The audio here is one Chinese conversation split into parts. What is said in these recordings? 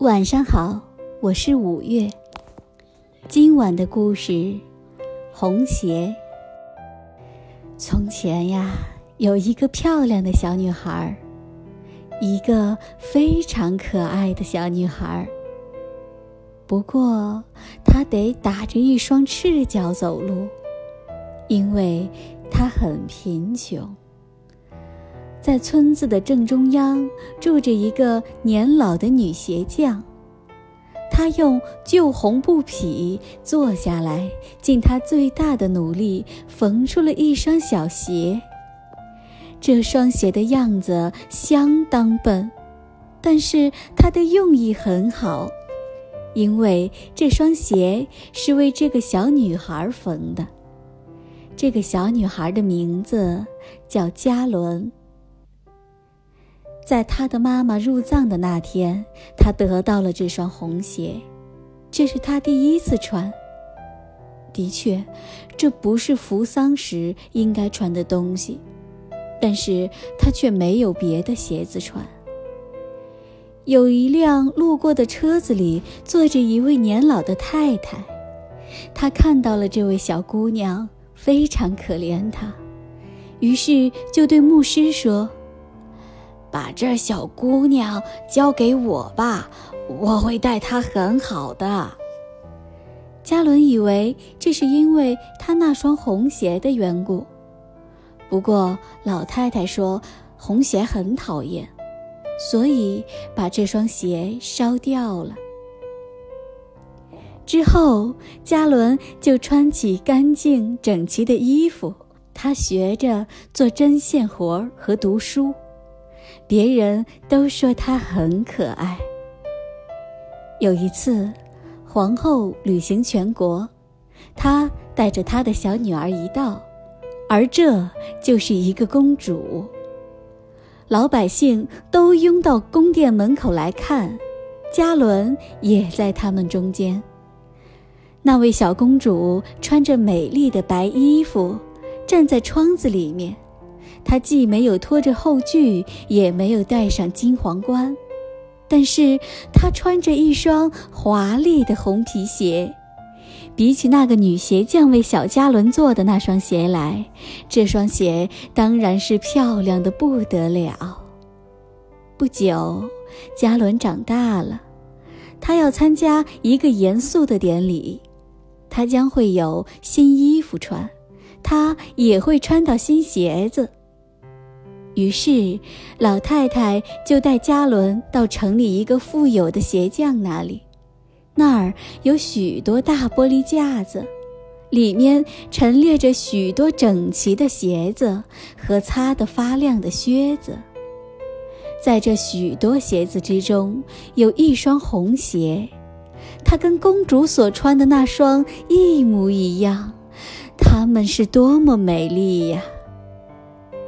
晚上好，我是五月。今晚的故事《红鞋》。从前呀，有一个漂亮的小女孩，一个非常可爱的小女孩。不过，她得打着一双赤脚走路，因为她很贫穷。在村子的正中央住着一个年老的女鞋匠，她用旧红布匹坐下来，尽她最大的努力缝出了一双小鞋。这双鞋的样子相当笨，但是它的用意很好，因为这双鞋是为这个小女孩缝的。这个小女孩的名字叫嘉伦。在他的妈妈入葬的那天，他得到了这双红鞋，这是他第一次穿。的确，这不是扶丧时应该穿的东西，但是他却没有别的鞋子穿。有一辆路过的车子里坐着一位年老的太太，她看到了这位小姑娘，非常可怜她，于是就对牧师说。把这小姑娘交给我吧，我会待她很好的。嘉伦以为这是因为他那双红鞋的缘故，不过老太太说红鞋很讨厌，所以把这双鞋烧掉了。之后，嘉伦就穿起干净整齐的衣服，他学着做针线活和读书。别人都说她很可爱。有一次，皇后旅行全国，她带着她的小女儿一道，而这就是一个公主。老百姓都拥到宫殿门口来看，嘉伦也在他们中间。那位小公主穿着美丽的白衣服，站在窗子里面。她既没有拖着后锯，也没有戴上金皇冠，但是她穿着一双华丽的红皮鞋。比起那个女鞋匠为小嘉伦做的那双鞋来，这双鞋当然是漂亮的不得了。不久，嘉伦长大了，他要参加一个严肃的典礼，他将会有新衣服穿，他也会穿到新鞋子。于是，老太太就带嘉伦到城里一个富有的鞋匠那里，那儿有许多大玻璃架子，里面陈列着许多整齐的鞋子和擦得发亮的靴子。在这许多鞋子之中，有一双红鞋，它跟公主所穿的那双一模一样，它们是多么美丽呀！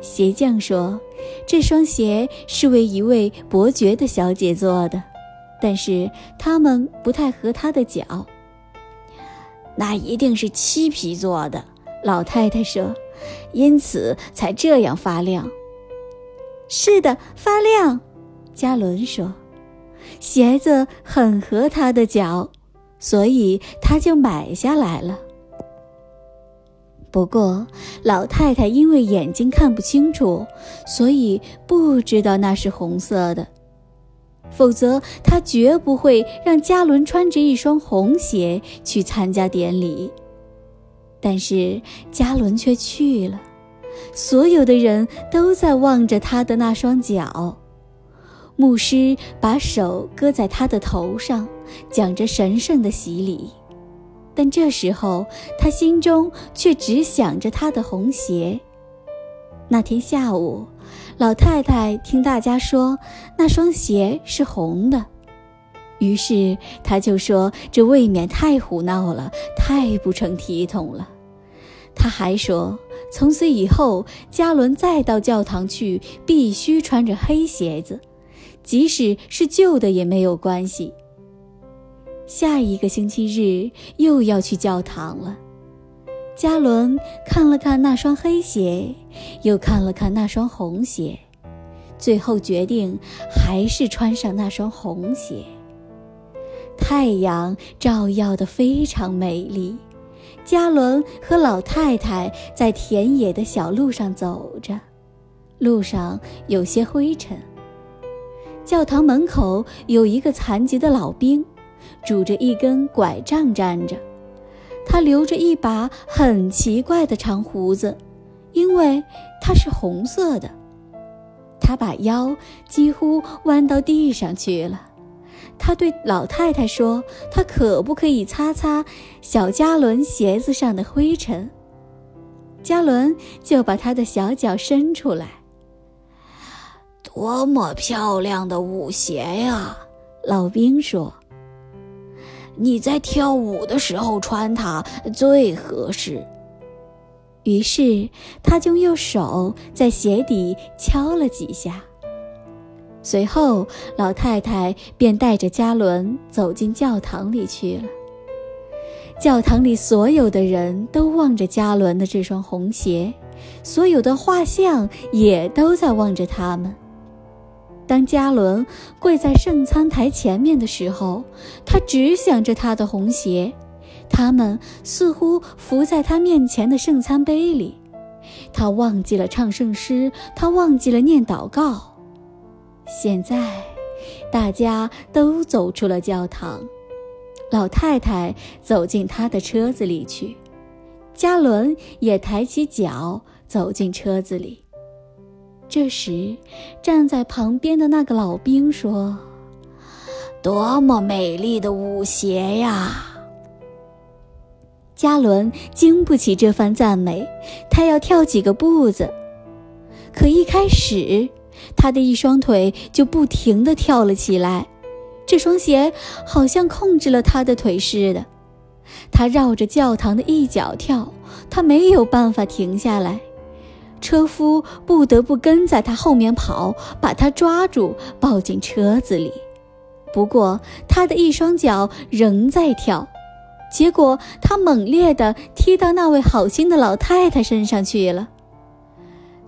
鞋匠说：“这双鞋是为一位伯爵的小姐做的，但是它们不太合她的脚。那一定是漆皮做的。”老太太说：“因此才这样发亮。”“是的，发亮。”嘉伦说：“鞋子很合他的脚，所以他就买下来了。”不过，老太太因为眼睛看不清楚，所以不知道那是红色的。否则，她绝不会让嘉伦穿着一双红鞋去参加典礼。但是，嘉伦却去了，所有的人都在望着他的那双脚。牧师把手搁在他的头上，讲着神圣的洗礼。但这时候，他心中却只想着他的红鞋。那天下午，老太太听大家说那双鞋是红的，于是她就说：“这未免太胡闹了，太不成体统了。”她还说：“从此以后，嘉伦再到教堂去，必须穿着黑鞋子，即使是旧的也没有关系。”下一个星期日又要去教堂了。嘉伦看了看那双黑鞋，又看了看那双红鞋，最后决定还是穿上那双红鞋。太阳照耀得非常美丽。加伦和老太太在田野的小路上走着，路上有些灰尘。教堂门口有一个残疾的老兵，拄着一根拐杖站着。他留着一把很奇怪的长胡子，因为它是红色的。他把腰几乎弯到地上去了。他对老太太说：“他可不可以擦擦小加伦鞋子上的灰尘？”加伦就把他的小脚伸出来。多么漂亮的舞鞋呀！老兵说：“你在跳舞的时候穿它最合适。”于是他就用手在鞋底敲了几下。随后，老太太便带着嘉伦走进教堂里去了。教堂里所有的人都望着嘉伦的这双红鞋，所有的画像也都在望着他们。当加伦跪在圣餐台前面的时候，他只想着他的红鞋，他们似乎浮在他面前的圣餐杯里。他忘记了唱圣诗，他忘记了念祷告。现在，大家都走出了教堂。老太太走进她的车子里去，加伦也抬起脚走进车子里。这时，站在旁边的那个老兵说：“多么美丽的舞鞋呀！”加伦经不起这番赞美，他要跳几个步子，可一开始。他的一双腿就不停地跳了起来，这双鞋好像控制了他的腿似的。他绕着教堂的一角跳，他没有办法停下来。车夫不得不跟在他后面跑，把他抓住，抱进车子里。不过他的一双脚仍在跳，结果他猛烈地踢到那位好心的老太太身上去了。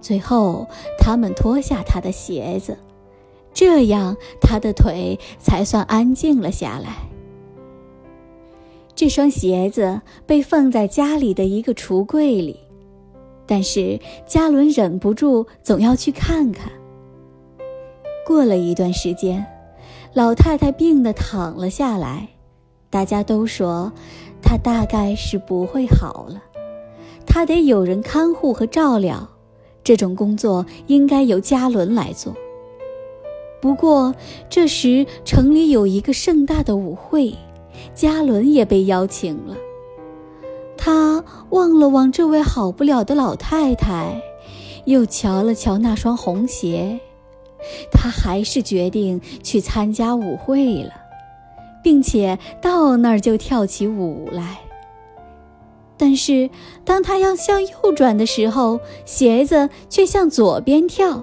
最后，他们脱下他的鞋子，这样他的腿才算安静了下来。这双鞋子被放在家里的一个橱柜里，但是嘉伦忍不住总要去看看。过了一段时间，老太太病得躺了下来，大家都说她大概是不会好了，她得有人看护和照料。这种工作应该由嘉伦来做。不过这时城里有一个盛大的舞会，嘉伦也被邀请了。他望了望这位好不了的老太太，又瞧了瞧那双红鞋，他还是决定去参加舞会了，并且到那儿就跳起舞来。但是，当他要向右转的时候，鞋子却向左边跳；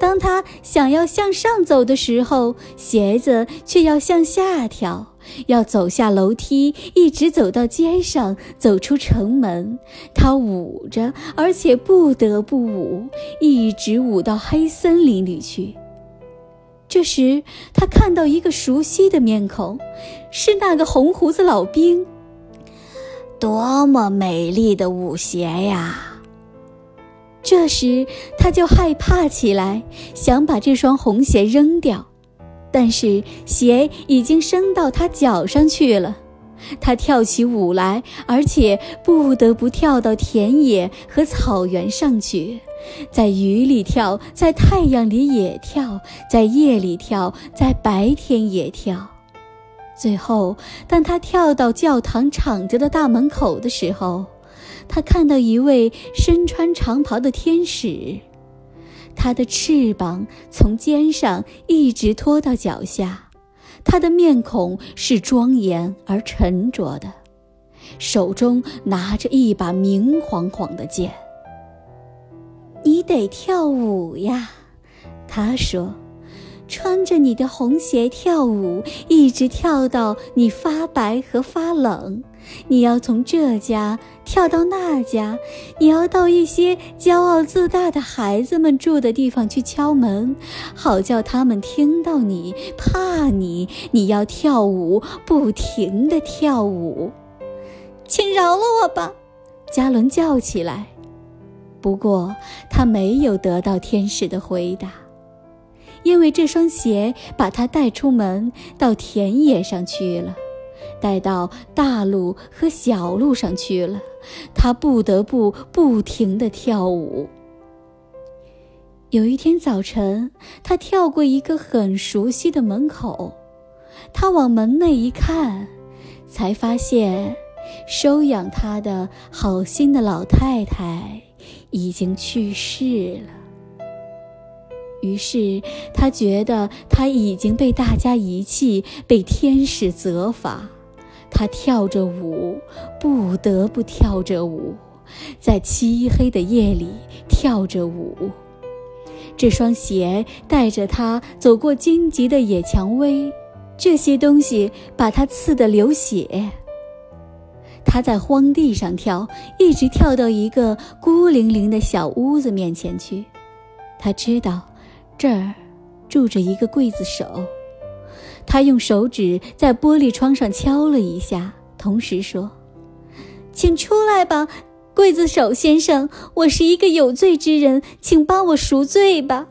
当他想要向上走的时候，鞋子却要向下跳。要走下楼梯，一直走到街上，走出城门，他舞着，而且不得不舞，一直舞到黑森林里去。这时，他看到一个熟悉的面孔，是那个红胡子老兵。多么美丽的舞鞋呀！这时他就害怕起来，想把这双红鞋扔掉，但是鞋已经升到他脚上去了。他跳起舞来，而且不得不跳到田野和草原上去，在雨里跳，在太阳里也跳，在夜里跳，在白天也跳。最后，当他跳到教堂敞着的大门口的时候，他看到一位身穿长袍的天使，他的翅膀从肩上一直拖到脚下，他的面孔是庄严而沉着的，手中拿着一把明晃晃的剑。你得跳舞呀，他说。穿着你的红鞋跳舞，一直跳到你发白和发冷，你要从这家跳到那家，你要到一些骄傲自大的孩子们住的地方去敲门，好叫他们听到你怕你。你要跳舞，不停地跳舞。请饶了我吧！嘉伦叫起来。不过他没有得到天使的回答，因为这双鞋把他带出门，到田野上去了。带到大路和小路上去了，他不得不不停地跳舞。有一天早晨，他跳过一个很熟悉的门口，他往门内一看，才发现收养他的好心的老太太已经去世了。于是他觉得他已经被大家遗弃，被天使责罚。他跳着舞，不得不跳着舞，在漆黑的夜里跳着舞。这双鞋带着他走过荆棘的野蔷薇，这些东西把他刺得流血。他在荒地上跳，一直跳到一个孤零零的小屋子面前去。他知道，这儿住着一个刽子手。他用手指在玻璃窗上敲了一下，同时说：“请出来吧，刽子手先生，我是一个有罪之人，请帮我赎罪吧。”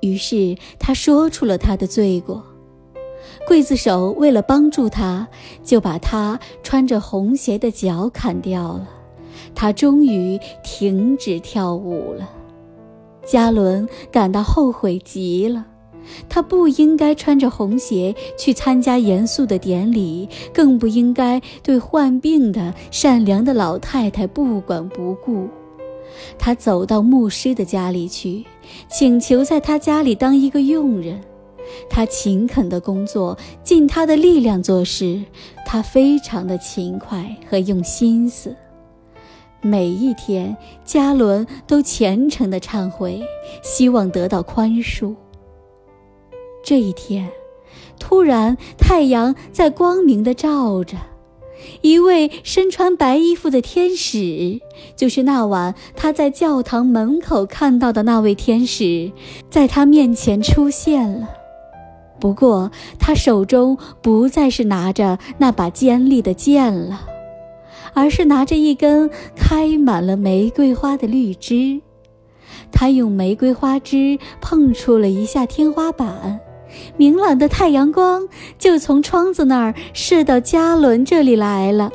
于是他说出了他的罪过。刽子手为了帮助他，就把他穿着红鞋的脚砍掉了。他终于停止跳舞了。加伦感到后悔极了。他不应该穿着红鞋去参加严肃的典礼，更不应该对患病的善良的老太太不管不顾。他走到牧师的家里去，请求在他家里当一个佣人。他勤恳的工作，尽他的力量做事。他非常的勤快和用心思。每一天，加伦都虔诚地忏悔，希望得到宽恕。这一天，突然太阳在光明的照着，一位身穿白衣服的天使，就是那晚他在教堂门口看到的那位天使，在他面前出现了。不过，他手中不再是拿着那把尖利的剑了，而是拿着一根开满了玫瑰花的绿枝。他用玫瑰花枝碰触了一下天花板。明朗的太阳光就从窗子那儿射到加伦这里来了，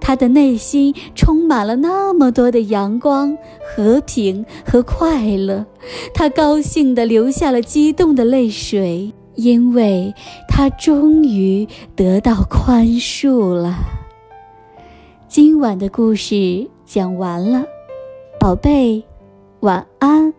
他的内心充满了那么多的阳光、和平和快乐，他高兴地流下了激动的泪水，因为他终于得到宽恕了。今晚的故事讲完了，宝贝，晚安。